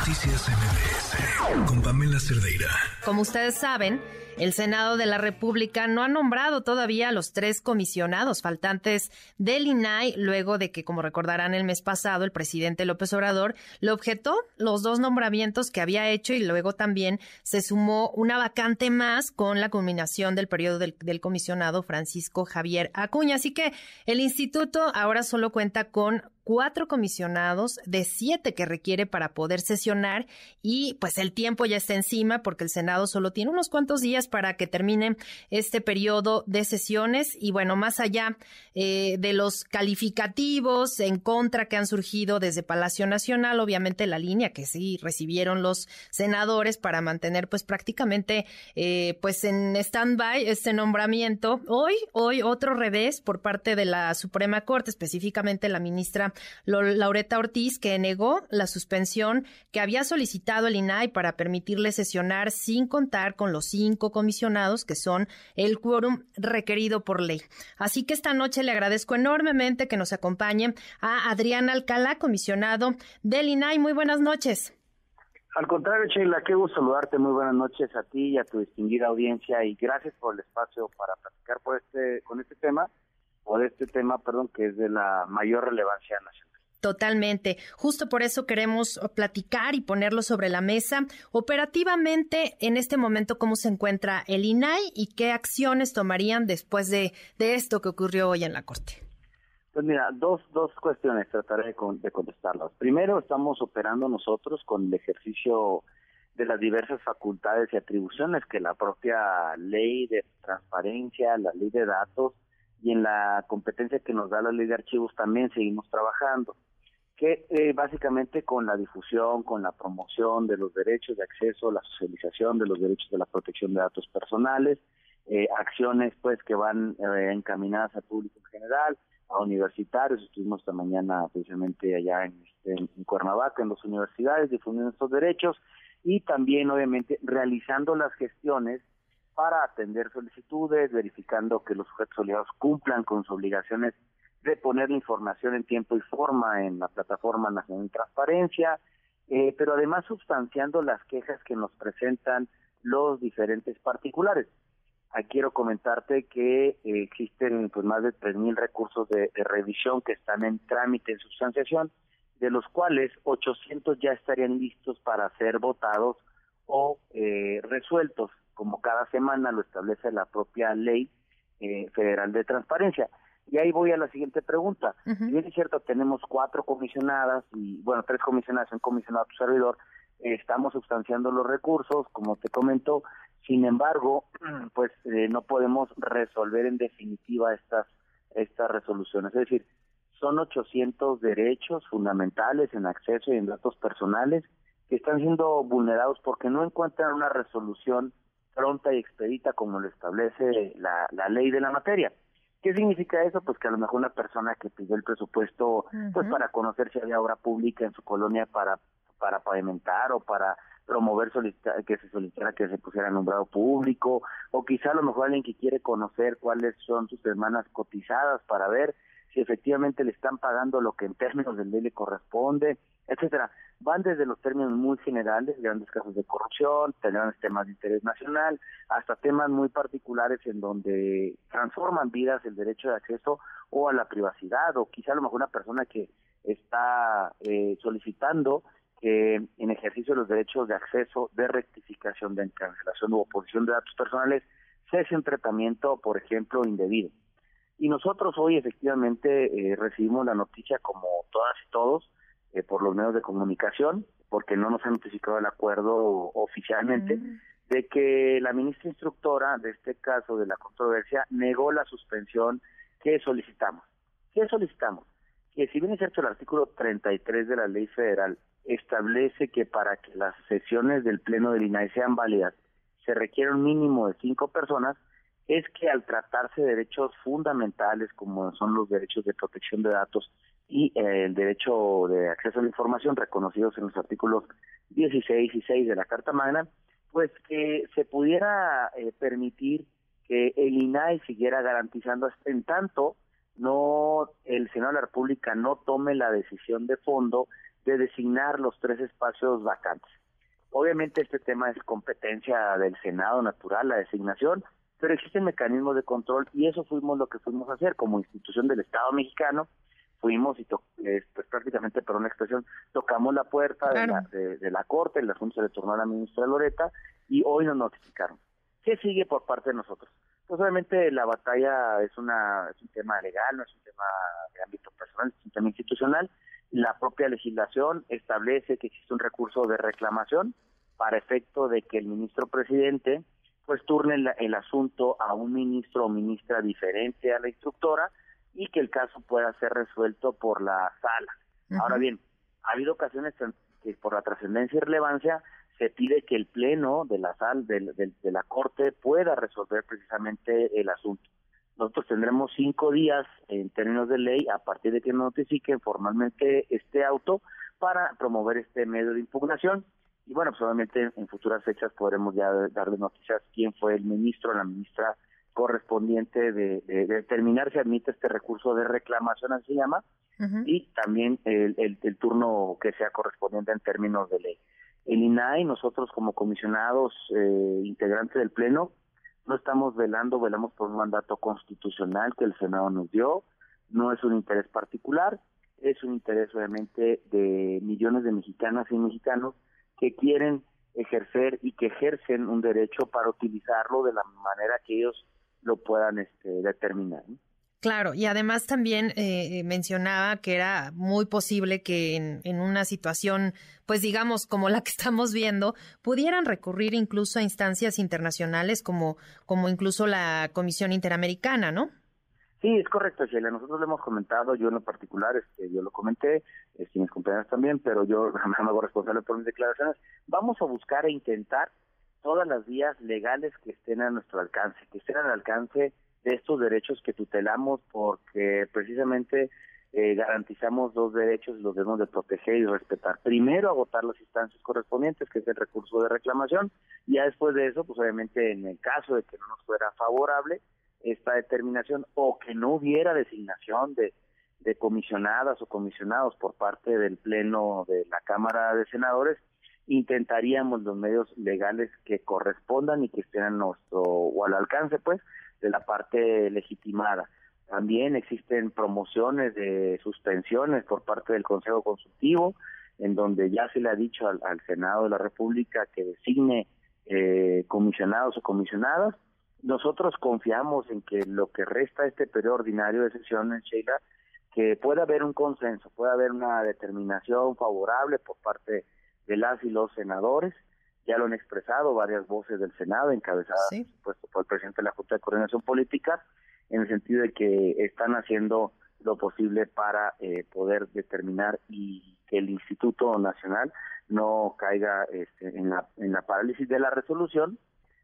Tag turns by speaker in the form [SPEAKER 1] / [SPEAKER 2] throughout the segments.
[SPEAKER 1] Noticias MBS con Pamela Cerdeira.
[SPEAKER 2] Como ustedes saben, el Senado de la República no ha nombrado todavía a los tres comisionados faltantes del INAI, luego de que, como recordarán, el mes pasado el presidente López Obrador le objetó los dos nombramientos que había hecho y luego también se sumó una vacante más con la culminación del periodo del, del comisionado Francisco Javier Acuña. Así que el instituto ahora solo cuenta con cuatro comisionados de siete que requiere para poder sesionar y pues el tiempo ya está encima porque el Senado solo tiene unos cuantos días para que termine este periodo de sesiones y bueno, más allá eh, de los calificativos en contra que han surgido desde Palacio Nacional, obviamente la línea que sí recibieron los senadores para mantener pues prácticamente eh, pues en stand-by este nombramiento. Hoy, hoy otro revés por parte de la Suprema Corte, específicamente la ministra Laureta Ortiz, que negó la suspensión que había solicitado el INAI para permitirle sesionar sin contar con los cinco comisionados que son el quórum requerido por ley. Así que esta noche le agradezco enormemente que nos acompañe a Adrián Alcalá, comisionado del INAI. Muy buenas noches.
[SPEAKER 3] Al contrario, Sheila, qué gusto saludarte. Muy buenas noches a ti y a tu distinguida audiencia y gracias por el espacio para platicar por este, con este tema o de este tema, perdón, que es de la mayor relevancia nacional.
[SPEAKER 2] Totalmente. Justo por eso queremos platicar y ponerlo sobre la mesa. Operativamente, en este momento, ¿cómo se encuentra el INAI y qué acciones tomarían después de, de esto que ocurrió hoy en la Corte?
[SPEAKER 3] Pues mira, dos, dos cuestiones trataré de, de contestarlas. Primero, estamos operando nosotros con el ejercicio de las diversas facultades y atribuciones que la propia ley de transparencia, la ley de datos, y en la competencia que nos da la ley de archivos también seguimos trabajando, que eh, básicamente con la difusión, con la promoción de los derechos de acceso, la socialización de los derechos de la protección de datos personales, eh, acciones pues que van eh, encaminadas al público en general, a universitarios, estuvimos esta mañana precisamente allá en, este, en Cuernavaca, en las universidades, difundiendo estos derechos y también obviamente realizando las gestiones para atender solicitudes, verificando que los sujetos obligados cumplan con sus obligaciones de poner la información en tiempo y forma en la plataforma nacional de transparencia, eh, pero además sustanciando las quejas que nos presentan los diferentes particulares. Aquí quiero comentarte que eh, existen pues más de 3.000 recursos de, revisión que están en trámite en sustanciación, de los cuales 800 ya estarían listos para ser votados o eh, resueltos como cada semana lo establece la propia ley eh, federal de transparencia. Y ahí voy a la siguiente pregunta. Si bien es cierto, tenemos cuatro comisionadas y, bueno, tres comisionadas, un comisionado a tu servidor, estamos sustanciando los recursos, como te comento, sin embargo, pues eh, no podemos resolver en definitiva estas, estas resoluciones. Es decir, son 800 derechos fundamentales en acceso y en datos personales que están siendo vulnerados porque no encuentran una resolución pronta y expedita como lo establece la, ley de la materia. ¿Qué significa eso? Pues que a lo mejor una persona que pidió el presupuesto pues para conocer si había obra pública en su colonia para para pavimentar o para promover que se solicitara que se pusiera nombrado público o quizá a lo mejor alguien que quiere conocer cuáles son sus hermanas cotizadas para ver si efectivamente le están pagando lo que en términos de ley le corresponde, etcétera. Van desde los términos muy generales, grandes casos de corrupción, temas de interés nacional, hasta temas muy particulares en donde transforman vidas el derecho de acceso o a la privacidad, o quizá a lo mejor una persona que está eh, solicitando que en ejercicio de los derechos de acceso, de rectificación, de cancelación u oposición de datos personales, cese un tratamiento, por ejemplo, indebido. Y nosotros hoy efectivamente eh, recibimos la noticia, como todas y todos, eh, por los medios de comunicación, porque no nos han notificado el acuerdo oficialmente, de que la ministra instructora de este caso de la controversia negó la suspensión que solicitamos. ¿Qué solicitamos? Que si bien es cierto el artículo 33 de la ley federal establece que para que las sesiones del Pleno del INAI sean válidas se requiere un mínimo de cinco personas, es que al tratarse de derechos fundamentales como son los derechos de protección de datos y eh, el derecho de acceso a la información reconocidos en los artículos 16 y 6 de la Carta Magna, pues que se pudiera eh, permitir que el INAI siguiera garantizando en tanto no el Senado de la República no tome la decisión de fondo de designar los tres espacios vacantes. Obviamente este tema es competencia del Senado natural, la designación, pero existen mecanismos de control y eso fuimos lo que fuimos a hacer como institución del Estado mexicano. Fuimos y pues, prácticamente por una expresión tocamos la puerta de, la, de, la Corte, el asunto se le tornó a la ministra Loreta y hoy nos notificaron. ¿Qué sigue por parte de nosotros? Pues obviamente la batalla es, una, es un tema legal, no es un tema de ámbito personal, es un tema institucional. La propia legislación establece que existe un recurso de reclamación para efecto de que el ministro presidente pues turne el, asunto a un ministro o ministra diferente a la instructora y que el caso pueda ser resuelto por la sala. Ahora bien, ha habido ocasiones que por la trascendencia y relevancia se pide que el pleno de la sal de, de, la corte pueda resolver precisamente el asunto. Nosotros tendremos cinco días en términos de ley a partir de que notifiquen formalmente este auto para promover este medio de impugnación y bueno, pues obviamente en futuras fechas podremos ya darle noticias quién fue el ministro o la ministra correspondiente de, determinar si admite este recurso de reclamación, así se llama, y también el, el, turno que sea correspondiente en términos de ley. El INAI, nosotros como comisionados eh, integrantes del Pleno, no estamos velando, velamos por un mandato constitucional que el Senado nos dio, no es un interés particular, es un interés obviamente de millones de mexicanas y mexicanos que quieren ejercer y que ejercen un derecho para utilizarlo de la manera que ellos lo puedan este, determinar.
[SPEAKER 2] Claro, y además también eh, mencionaba que era muy posible que en, en, una situación, pues digamos, como la que estamos viendo, pudieran recurrir incluso a instancias internacionales como, como incluso la Comisión Interamericana, ¿no?
[SPEAKER 3] Sí, es correcto, Sheila. Nosotros lo hemos comentado, yo en lo particular, este, yo lo comenté, este, mis compañeros también, pero yo me hago responsable por mis declaraciones. Vamos a buscar e intentar todas las vías legales que estén a nuestro alcance, que estén al alcance de estos derechos que tutelamos, porque precisamente eh, garantizamos dos derechos y los debemos de proteger y respetar. Primero, agotar las instancias correspondientes, que es el recurso de reclamación, y ya después de eso, pues obviamente en el caso de que no nos fuera favorable, esta determinación o que no hubiera designación de, de comisionadas o comisionados por parte del Pleno de la Cámara de Senadores, intentaríamos los medios legales que correspondan y que estén a nuestro o al alcance pues de la parte legitimada. También existen promociones de suspensiones por parte del Consejo Consultivo, en donde ya se le ha dicho al, Senado de la República que designe eh, comisionados o comisionadas nosotros confiamos en que lo que resta este periodo ordinario de sesiones, Sheila, que pueda haber un consenso, pueda haber una determinación favorable por parte de las y los senadores. Ya lo han expresado varias voces del Senado, encabezadas por supuesto por el presidente de la Junta de Coordinación Política, en el sentido de que están haciendo lo posible para eh, poder determinar y que el Instituto Nacional no caiga este, en, la, en la parálisis de la resolución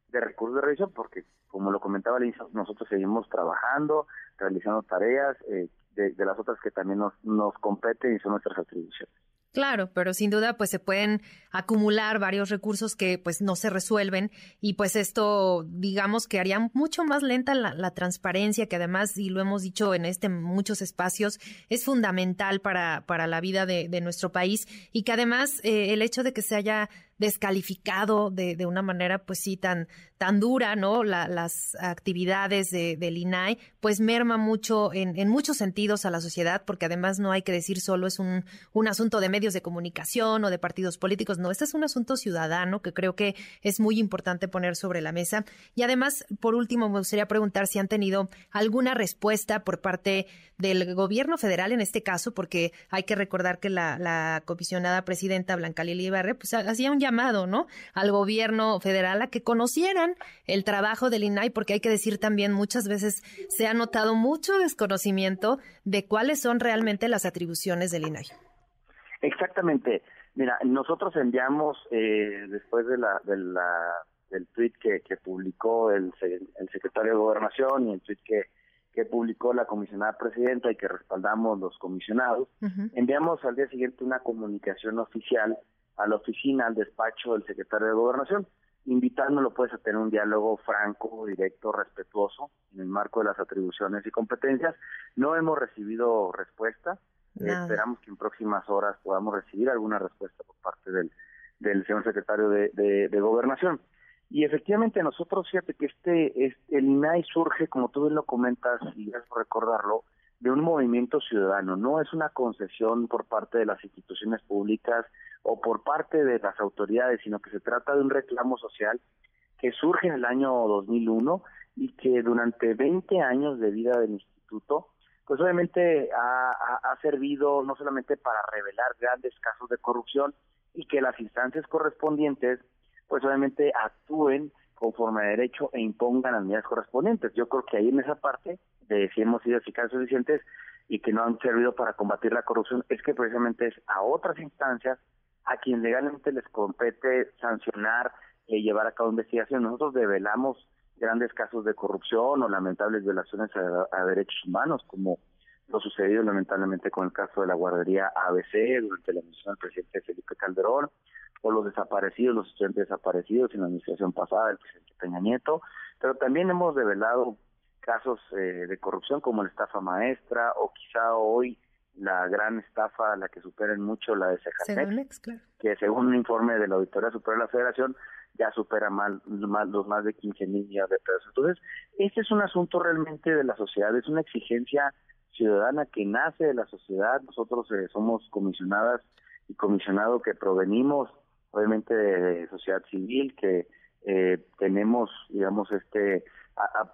[SPEAKER 3] de recursos de revisión, porque como lo comentaba nosotros seguimos trabajando, realizando tareas eh, de, las otras que también nos, nos competen y son nuestras atribuciones.
[SPEAKER 2] Claro, pero sin duda pues se pueden acumular varios recursos que pues no se resuelven y pues esto digamos que haría mucho más lenta la, transparencia que además y lo hemos dicho en este muchos espacios es fundamental para, para la vida de, nuestro país y que además eh, el hecho de que se haya descalificado de, de, una manera pues sí tan, tan dura, ¿no? las actividades de, del INAI, pues merma mucho en, muchos sentidos a la sociedad, porque además no hay que decir solo es un, un asunto de medios de comunicación o de partidos políticos, no, este es un asunto ciudadano que creo que es muy importante poner sobre la mesa. Y además, por último, me gustaría preguntar si han tenido alguna respuesta por parte del gobierno federal en este caso, porque hay que recordar que la, la comisionada presidenta Blanca Lili Barre, pues hacía un llamado, ¿no? Al gobierno federal a que conocieran el trabajo del INAI, porque hay que decir también muchas veces se ha notado mucho desconocimiento de cuáles son realmente las atribuciones del INAI.
[SPEAKER 3] Exactamente. Mira, nosotros enviamos eh, después de la, de la del tweet que, que publicó el, el secretario de Gobernación y el tweet que que publicó la comisionada presidenta y que respaldamos los comisionados, enviamos al día siguiente una comunicación oficial a la oficina, al despacho del secretario de Gobernación, invitándolo pues a tener un diálogo franco, directo, respetuoso en el marco de las atribuciones y competencias. No hemos recibido respuesta. Esperamos que en próximas horas podamos recibir alguna respuesta por parte del, del señor secretario de, de, Gobernación. Y efectivamente nosotros, fíjate que este, este, el INAI surge, como tú bien lo comentas, y gracias por recordarlo, de un movimiento ciudadano, no es una concesión por parte de las instituciones públicas o por parte de las autoridades, sino que se trata de un reclamo social que surge en el año 2001 y que durante 20 años de vida del instituto, pues obviamente ha, ha, servido no solamente para revelar grandes casos de corrupción y que las instancias correspondientes, pues obviamente actúen conforme a derecho e impongan las medidas correspondientes. Yo creo que ahí en esa parte de si hemos sido eficaces suficientes y que no han servido para combatir la corrupción, es que precisamente es a otras instancias a quien legalmente les compete sancionar y llevar a cabo investigación. Nosotros develamos grandes casos de corrupción o lamentables violaciones a, derechos humanos, como lo sucedido lamentablemente con el caso de la guardería ABC durante la administración del presidente Felipe Calderón, o los desaparecidos, los estudiantes desaparecidos en la administración pasada del presidente Peña Nieto, pero también hemos develado casos eh, de corrupción como la estafa maestra o quizá hoy la gran estafa, la que supera mucho la de Cejatex, que según un informe de la Auditoría Superior de la Federación ya supera mal, los más de 15 mil millones de pesos. Entonces, este es un asunto realmente de la sociedad, es una exigencia ciudadana que nace de la sociedad. Nosotros eh, somos comisionadas y comisionado que provenimos obviamente de, sociedad civil, que eh, tenemos, digamos, este,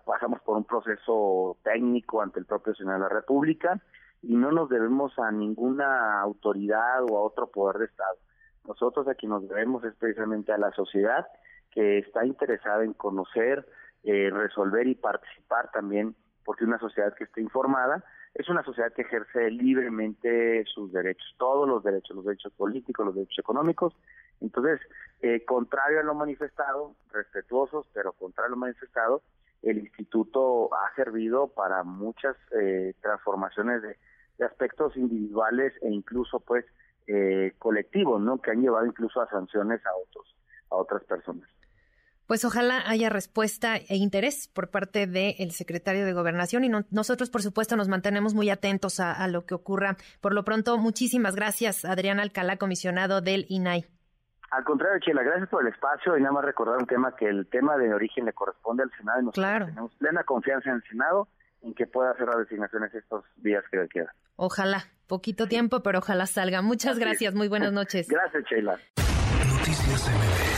[SPEAKER 3] pasamos por un proceso técnico ante el propio Senado de la República y no nos debemos a ninguna autoridad o a otro poder de Estado. Nosotros a quien nos debemos es precisamente a la sociedad que está interesada en conocer, eh, resolver y participar también, porque una sociedad que esté informada es una sociedad que ejerce libremente sus derechos, todos los derechos, los derechos políticos, los derechos económicos. Entonces, eh, contrario a lo manifestado, respetuosos, pero contrario a lo manifestado, el instituto ha servido para muchas eh, transformaciones de, aspectos individuales e incluso pues eh, colectivos, ¿no? Que han llevado incluso a sanciones a otros, a otras personas.
[SPEAKER 2] Pues ojalá haya respuesta e interés por parte del secretario de Gobernación y nosotros, por supuesto, nos mantenemos muy atentos a, lo que ocurra. Por lo pronto, muchísimas gracias, Adrián Alcalá, comisionado del INAI.
[SPEAKER 3] Al contrario, Chela, gracias por el espacio y nada más recordar un tema que el tema de origen le corresponde al Senado y nosotros tenemos plena confianza en el Senado en que pueda hacer las designaciones estos días que quedan.
[SPEAKER 2] Ojalá, poquito tiempo, pero ojalá salga. Muchas gracias, muy buenas noches.
[SPEAKER 3] Gracias, Sheila.
[SPEAKER 1] Noticias